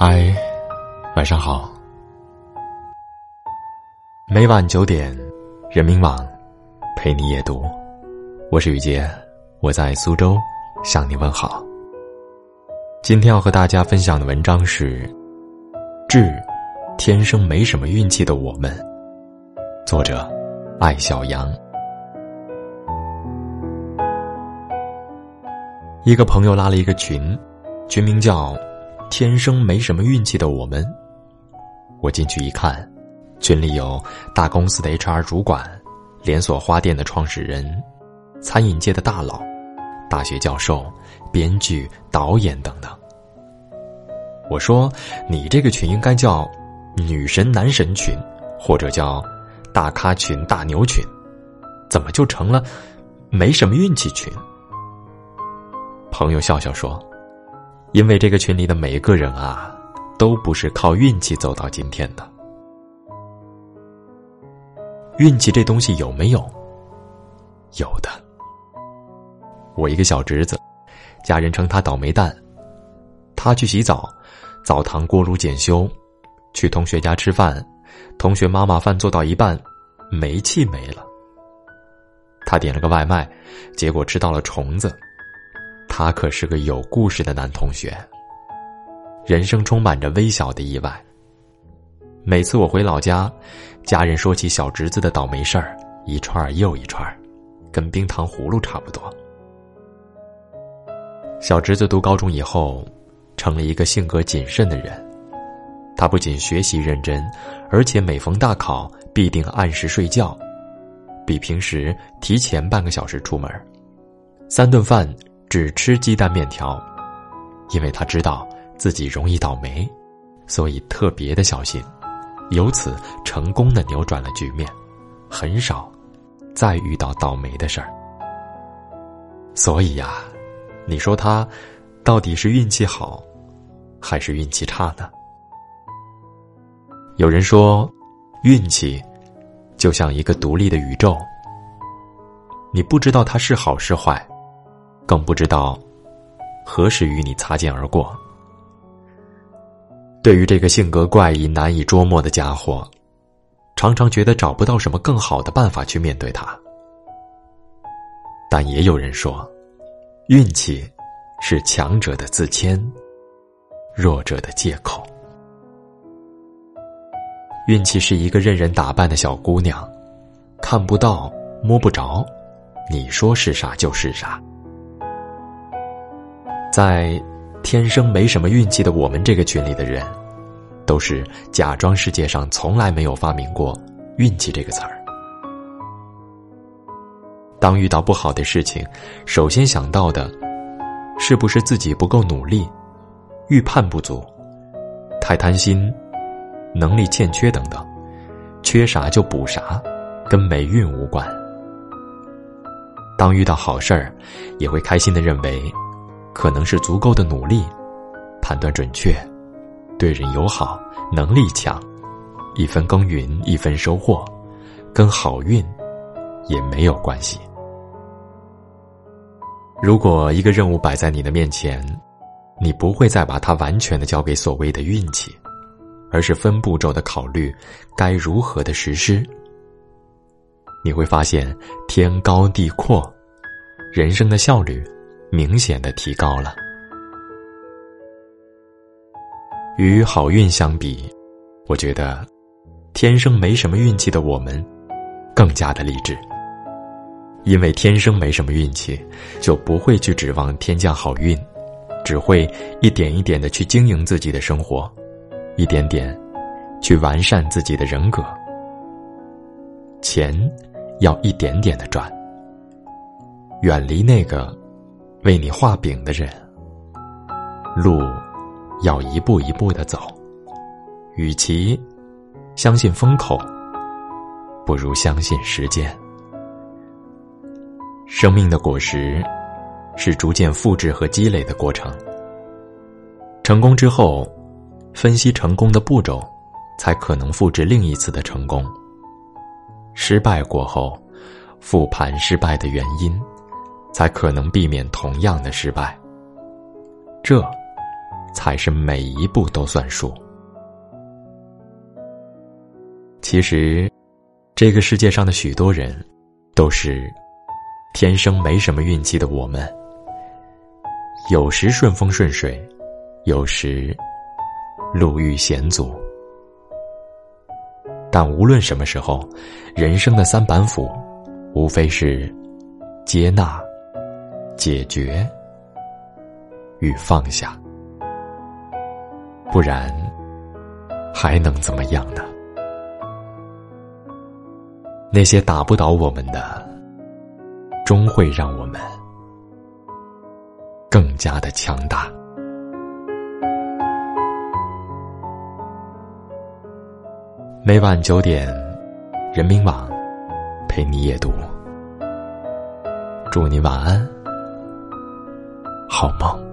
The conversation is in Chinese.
嗨，晚上好。每晚九点，人民网陪你夜读，我是雨杰，我在苏州向你问好。今天要和大家分享的文章是《致天生没什么运气的我们》，作者艾小羊。一个朋友拉了一个群，群名叫。天生没什么运气的我们，我进去一看，群里有大公司的 HR 主管、连锁花店的创始人、餐饮界的大佬、大学教授、编剧、导演等等。我说：“你这个群应该叫女神男神群，或者叫大咖群大牛群，怎么就成了没什么运气群？”朋友笑笑说。因为这个群里的每一个人啊，都不是靠运气走到今天的。运气这东西有没有？有的。我一个小侄子，家人称他倒霉蛋。他去洗澡，澡堂锅炉检修；去同学家吃饭，同学妈妈饭做到一半，煤气没了。他点了个外卖，结果吃到了虫子。他可是个有故事的男同学。人生充满着微小的意外。每次我回老家，家人说起小侄子的倒霉事儿，一串又一串，跟冰糖葫芦差不多。小侄子读高中以后，成了一个性格谨慎的人。他不仅学习认真，而且每逢大考必定按时睡觉，比平时提前半个小时出门，三顿饭。只吃鸡蛋面条，因为他知道自己容易倒霉，所以特别的小心，由此成功的扭转了局面，很少再遇到倒霉的事儿。所以呀，你说他到底是运气好，还是运气差呢？有人说，运气就像一个独立的宇宙，你不知道它是好是坏。更不知道何时与你擦肩而过。对于这个性格怪异、难以捉摸的家伙，常常觉得找不到什么更好的办法去面对他。但也有人说，运气是强者的自谦，弱者的借口。运气是一个任人打扮的小姑娘，看不到、摸不着，你说是啥就是啥。在天生没什么运气的我们这个群里的人，都是假装世界上从来没有发明过“运气”这个词儿。当遇到不好的事情，首先想到的，是不是自己不够努力、预判不足、太贪心、能力欠缺等等，缺啥就补啥，跟霉运无关。当遇到好事儿，也会开心的认为。可能是足够的努力，判断准确，对人友好，能力强，一分耕耘一分收获，跟好运也没有关系。如果一个任务摆在你的面前，你不会再把它完全的交给所谓的运气，而是分步骤的考虑该如何的实施。你会发现天高地阔，人生的效率。明显的提高了。与好运相比，我觉得天生没什么运气的我们更加的励志。因为天生没什么运气，就不会去指望天降好运，只会一点一点的去经营自己的生活，一点点去完善自己的人格。钱要一点点的赚，远离那个。为你画饼的人，路要一步一步的走。与其相信风口，不如相信时间。生命的果实是逐渐复制和积累的过程。成功之后，分析成功的步骤，才可能复制另一次的成功。失败过后，复盘失败的原因。才可能避免同样的失败，这，才是每一步都算数。其实，这个世界上的许多人，都是天生没什么运气的。我们有时顺风顺水，有时路遇险阻，但无论什么时候，人生的三板斧，无非是接纳、解决与放下，不然还能怎么样呢？那些打不倒我们的，终会让我们更加的强大。每晚九点，人民网陪你夜读。祝你晚安，好梦。